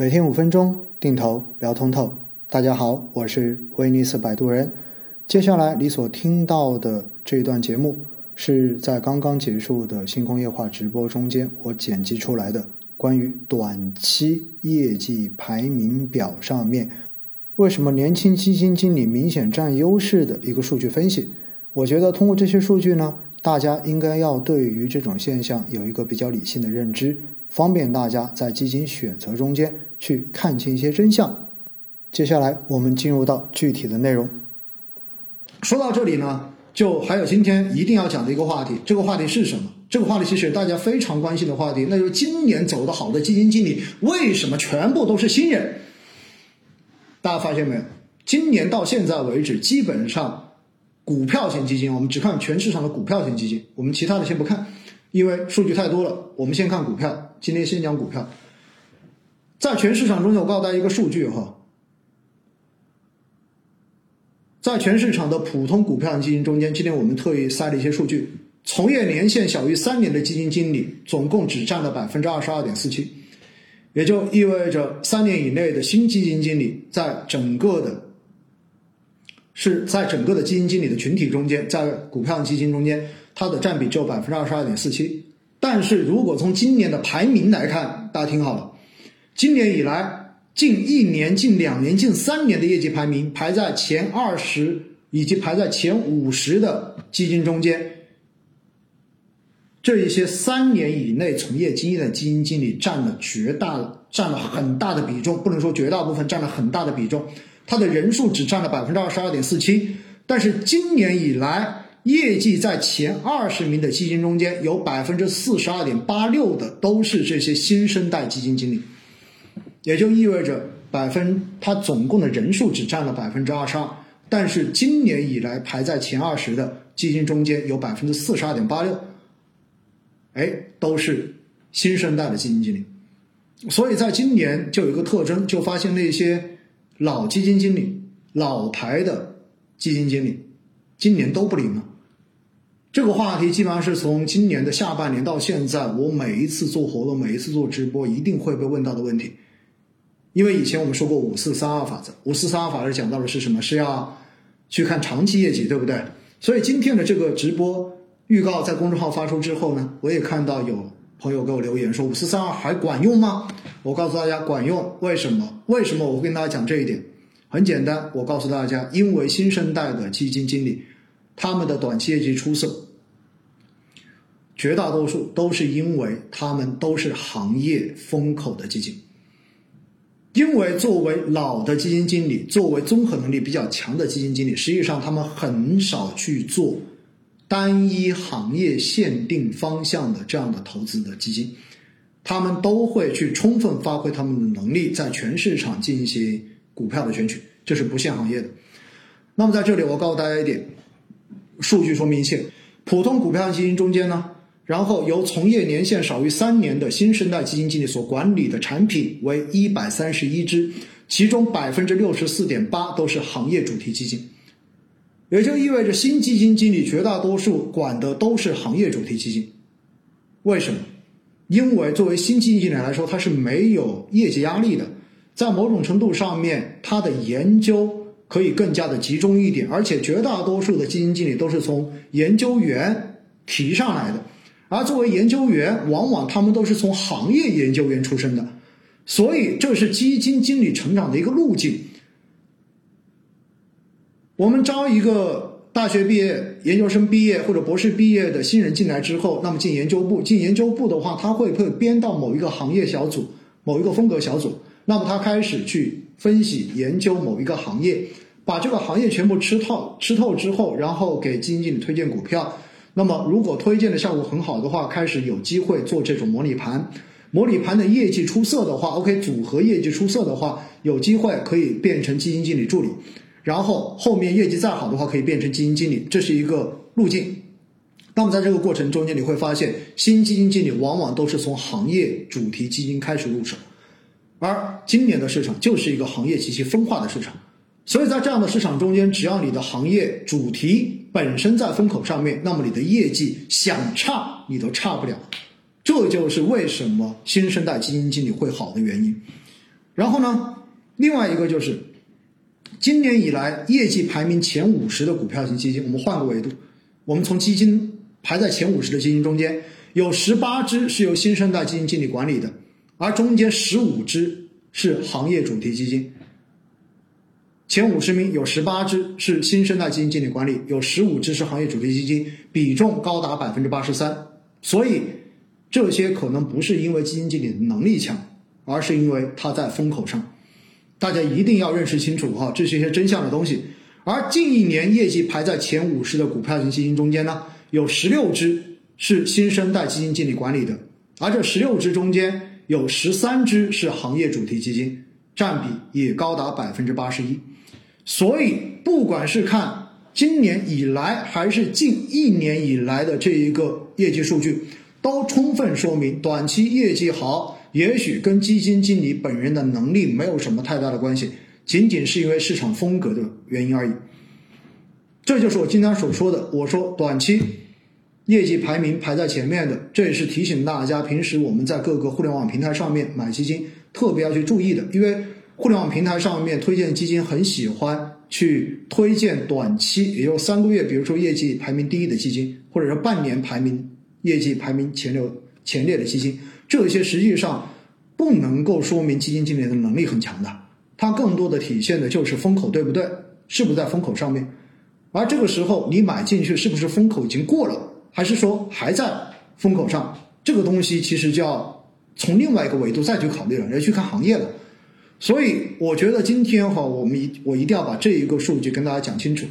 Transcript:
每天五分钟，定投聊通透。大家好，我是威尼斯摆渡人。接下来你所听到的这段节目，是在刚刚结束的新工业化直播中间，我剪辑出来的关于短期业绩排名表上面为什么年轻基金经理明显占优势的一个数据分析。我觉得通过这些数据呢，大家应该要对于这种现象有一个比较理性的认知。方便大家在基金选择中间去看清一些真相。接下来我们进入到具体的内容。说到这里呢，就还有今天一定要讲的一个话题。这个话题是什么？这个话题其实大家非常关心的话题，那就是今年走得好的基金经理为什么全部都是新人？大家发现没有？今年到现在为止，基本上股票型基金，我们只看全市场的股票型基金，我们其他的先不看。因为数据太多了，我们先看股票。今天先讲股票，在全市场中间，我告诉大家一个数据哈，在全市场的普通股票型基金中间，今天我们特意塞了一些数据，从业年限小于三年的基金经理，总共只占了百分之二十二点四七，也就意味着三年以内的新基金经理，在整个的，是在整个的基金经理的群体中间，在股票基金中间。它的占比只有百分之二十二点四七，但是如果从今年的排名来看，大家听好了，今年以来近一年、近两年、近三年的业绩排名排在前二十以及排在前五十的基金中间，这一些三年以内从业经验的基金经理占了绝大、占了很大的比重，不能说绝大部分，占了很大的比重，它的人数只占了百分之二十二点四七，但是今年以来。业绩在前二十名的基金中间，有百分之四十二点八六的都是这些新生代基金经理，也就意味着百分它总共的人数只占了百分之二十二，但是今年以来排在前二十的基金中间有百分之四十二点八六，哎，都是新生代的基金经理，所以在今年就有一个特征，就发现那些老基金经理、老牌的基金经理，今年都不灵了。这个话题基本上是从今年的下半年到现在，我每一次做活动、每一次做直播，一定会被问到的问题。因为以前我们说过五四三二法则，五四三二法则讲到的是什么？是要去看长期业绩，对不对？所以今天的这个直播预告在公众号发出之后呢，我也看到有朋友给我留言说五四三二还管用吗？我告诉大家管用，为什么？为什么我跟大家讲这一点？很简单，我告诉大家，因为新生代的基金经理。他们的短期业绩出色，绝大多数都是因为他们都是行业风口的基金。因为作为老的基金经理，作为综合能力比较强的基金经理，实际上他们很少去做单一行业限定方向的这样的投资的基金，他们都会去充分发挥他们的能力，在全市场进行股票的选取，这是不限行业的。那么在这里，我告诉大家一点。数据说明一切，普通股票基金中间呢，然后由从业年限少于三年的新生代基金经理所管理的产品为一百三十一只，其中百分之六十四点八都是行业主题基金，也就意味着新基金经理绝大多数管的都是行业主题基金。为什么？因为作为新基金经理来说，他是没有业绩压力的，在某种程度上面，他的研究。可以更加的集中一点，而且绝大多数的基金经理都是从研究员提上来的，而作为研究员，往往他们都是从行业研究员出身的，所以这是基金经理成长的一个路径。我们招一个大学毕业、研究生毕业或者博士毕业的新人进来之后，那么进研究部，进研究部的话，他会会编到某一个行业小组、某一个风格小组，那么他开始去。分析研究某一个行业，把这个行业全部吃透吃透之后，然后给基金经理推荐股票。那么如果推荐的效果很好的话，开始有机会做这种模拟盘。模拟盘的业绩出色的话，OK，组合业绩出色的话，有机会可以变成基金经理助理。然后后面业绩再好的话，可以变成基金经理，这是一个路径。那么在这个过程中间，你会发现新基金经理往往都是从行业主题基金开始入手。而今年的市场就是一个行业极其分化的市场，所以在这样的市场中间，只要你的行业主题本身在风口上面，那么你的业绩想差你都差不了。这就是为什么新生代基金经理会好的原因。然后呢，另外一个就是今年以来业绩排名前五十的股票型基金，我们换个维度，我们从基金排在前五十的基金中间，有十八只是由新生代基金经理管理的，而中间十五只是行业主题基金。前五十名有十八只是新生代基金经理管理，有十五只是行业主题基金，比重高达百分之八十三。所以这些可能不是因为基金经理的能力强，而是因为他在风口上。大家一定要认识清楚哈，这是一些真相的东西。而近一年业绩排在前五十的股票型基金中间呢，有十六只是新生代基金经理管理的，而这十六只中间有十三只是行业主题基金，占比也高达百分之八十一。所以，不管是看今年以来还是近一年以来的这一个业绩数据，都充分说明短期业绩好，也许跟基金经理本人的能力没有什么太大的关系，仅仅是因为市场风格的原因而已。这就是我经常所说的，我说短期业绩排名排在前面的，这也是提醒大家，平时我们在各个互联网平台上面买基金特别要去注意的，因为。互联网平台上面推荐基金很喜欢去推荐短期，也就三个月，比如说业绩排名第一的基金，或者说半年排名业绩排名前六前列的基金，这些实际上不能够说明基金经理的能力很强的，它更多的体现的就是风口对不对，是不是在风口上面，而这个时候你买进去是不是风口已经过了，还是说还在风口上，这个东西其实就要从另外一个维度再去考虑了，要去看行业了。所以我觉得今天哈，我们一我一定要把这一个数据跟大家讲清楚。